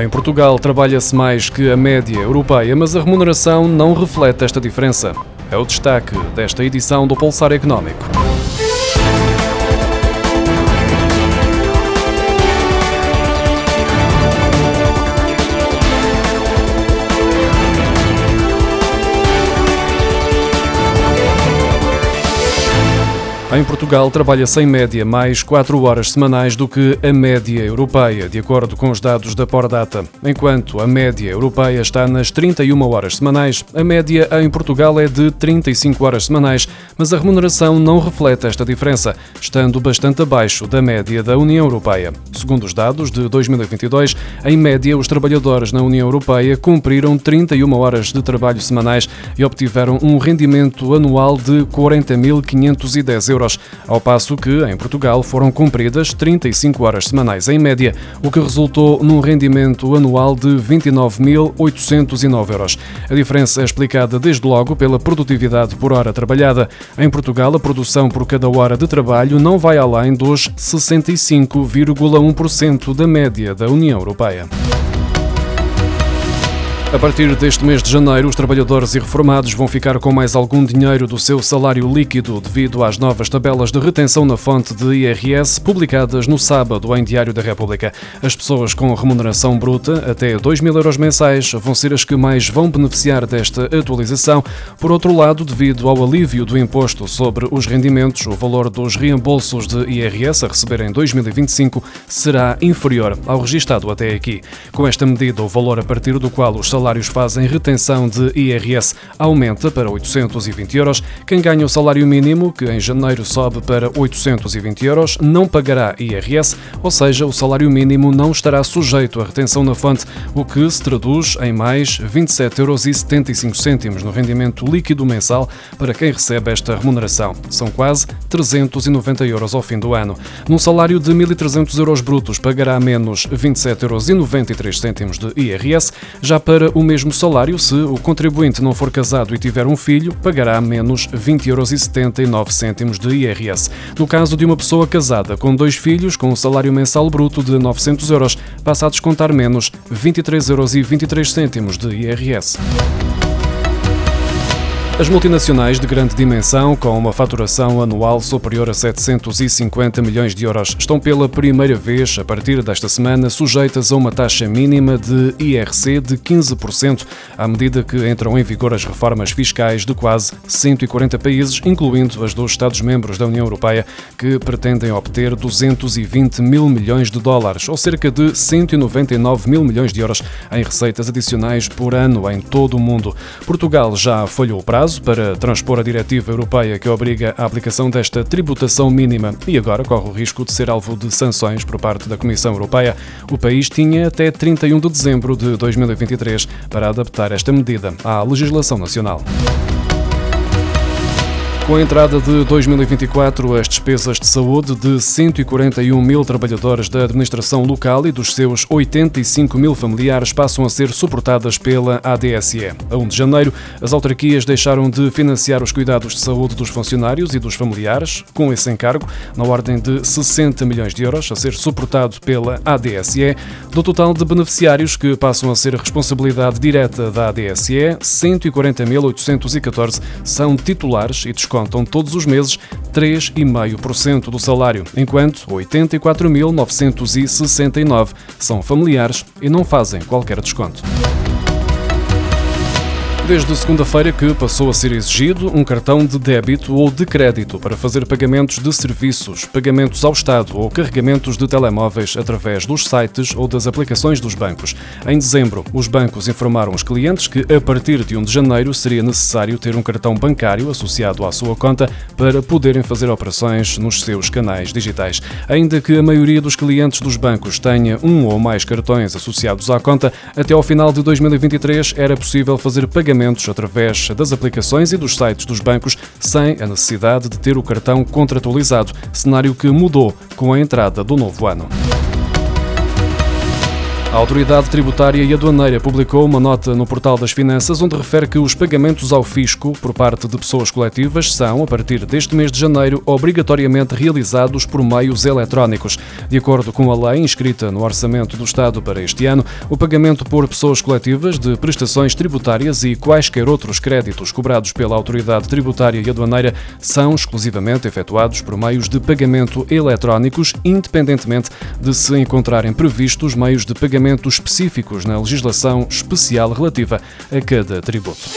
Em Portugal trabalha-se mais que a média europeia, mas a remuneração não reflete esta diferença. É o destaque desta edição do Pulsar Económico. Em Portugal, trabalha-se em média mais 4 horas semanais do que a média europeia, de acordo com os dados da Pordata. Enquanto a média europeia está nas 31 horas semanais, a média em Portugal é de 35 horas semanais, mas a remuneração não reflete esta diferença, estando bastante abaixo da média da União Europeia. Segundo os dados de 2022, em média, os trabalhadores na União Europeia cumpriram 31 horas de trabalho semanais e obtiveram um rendimento anual de 40.510 euros euros, ao passo que, em Portugal, foram cumpridas 35 horas semanais em média, o que resultou num rendimento anual de 29.809 euros. A diferença é explicada desde logo pela produtividade por hora trabalhada. Em Portugal, a produção por cada hora de trabalho não vai além dos 65,1% da média da União Europeia. A partir deste mês de janeiro, os trabalhadores e reformados vão ficar com mais algum dinheiro do seu salário líquido devido às novas tabelas de retenção na fonte de IRS publicadas no sábado em Diário da República. As pessoas com remuneração bruta até 2 mil euros mensais vão ser as que mais vão beneficiar desta atualização. Por outro lado, devido ao alívio do imposto sobre os rendimentos, o valor dos reembolsos de IRS a receber em 2025 será inferior ao registado até aqui. Com esta medida, o valor a partir do qual os salários salários fazem retenção de IRS aumenta para 820 euros. Quem ganha o salário mínimo, que em janeiro sobe para 820 euros, não pagará IRS, ou seja, o salário mínimo não estará sujeito à retenção na fonte, o que se traduz em mais 27,75 euros no rendimento líquido mensal para quem recebe esta remuneração. São quase 390 euros ao fim do ano. Num salário de 1.300 euros brutos, pagará menos 27,93 euros de IRS. Já para o mesmo salário, se o contribuinte não for casado e tiver um filho, pagará menos 20,79 euros de IRS. No caso de uma pessoa casada com dois filhos, com um salário mensal bruto de 900 euros, passa a descontar menos 23,23 euros de IRS. As multinacionais de grande dimensão, com uma faturação anual superior a 750 milhões de euros, estão pela primeira vez, a partir desta semana, sujeitas a uma taxa mínima de IRC de 15%, à medida que entram em vigor as reformas fiscais de quase 140 países, incluindo as dos Estados-membros da União Europeia, que pretendem obter 220 mil milhões de dólares, ou cerca de 199 mil milhões de euros em receitas adicionais por ano em todo o mundo. Portugal já falhou o prazo prazo para transpor a diretiva europeia que obriga a aplicação desta tributação mínima e agora corre o risco de ser alvo de sanções por parte da Comissão Europeia. O país tinha até 31 de dezembro de 2023 para adaptar esta medida à legislação nacional. Com a entrada de 2024, as despesas de saúde de 141 mil trabalhadores da administração local e dos seus 85 mil familiares passam a ser suportadas pela ADSE. A 1 de janeiro, as autarquias deixaram de financiar os cuidados de saúde dos funcionários e dos familiares, com esse encargo, na ordem de 60 milhões de euros, a ser suportado pela ADSE. Do total de beneficiários que passam a ser responsabilidade direta da ADSE, 140.814 são titulares e descontam todos os meses 3,5% do salário, enquanto 84.969 são familiares e não fazem qualquer desconto. Desde segunda-feira que passou a ser exigido um cartão de débito ou de crédito para fazer pagamentos de serviços, pagamentos ao Estado ou carregamentos de telemóveis através dos sites ou das aplicações dos bancos. Em dezembro, os bancos informaram os clientes que a partir de 1 de janeiro seria necessário ter um cartão bancário associado à sua conta para poderem fazer operações nos seus canais digitais. Ainda que a maioria dos clientes dos bancos tenha um ou mais cartões associados à conta, até ao final de 2023 era possível fazer pagamentos pagamentos através das aplicações e dos sites dos bancos sem a necessidade de ter o cartão contratualizado, cenário que mudou com a entrada do novo ano. A Autoridade Tributária e Aduaneira publicou uma nota no Portal das Finanças onde refere que os pagamentos ao fisco por parte de pessoas coletivas são, a partir deste mês de janeiro, obrigatoriamente realizados por meios eletrónicos. De acordo com a lei inscrita no Orçamento do Estado para este ano, o pagamento por pessoas coletivas de prestações tributárias e quaisquer outros créditos cobrados pela Autoridade Tributária e Aduaneira são exclusivamente efetuados por meios de pagamento eletrónicos, independentemente de se encontrarem previstos meios de pagamento específicos na legislação especial relativa a cada tributo.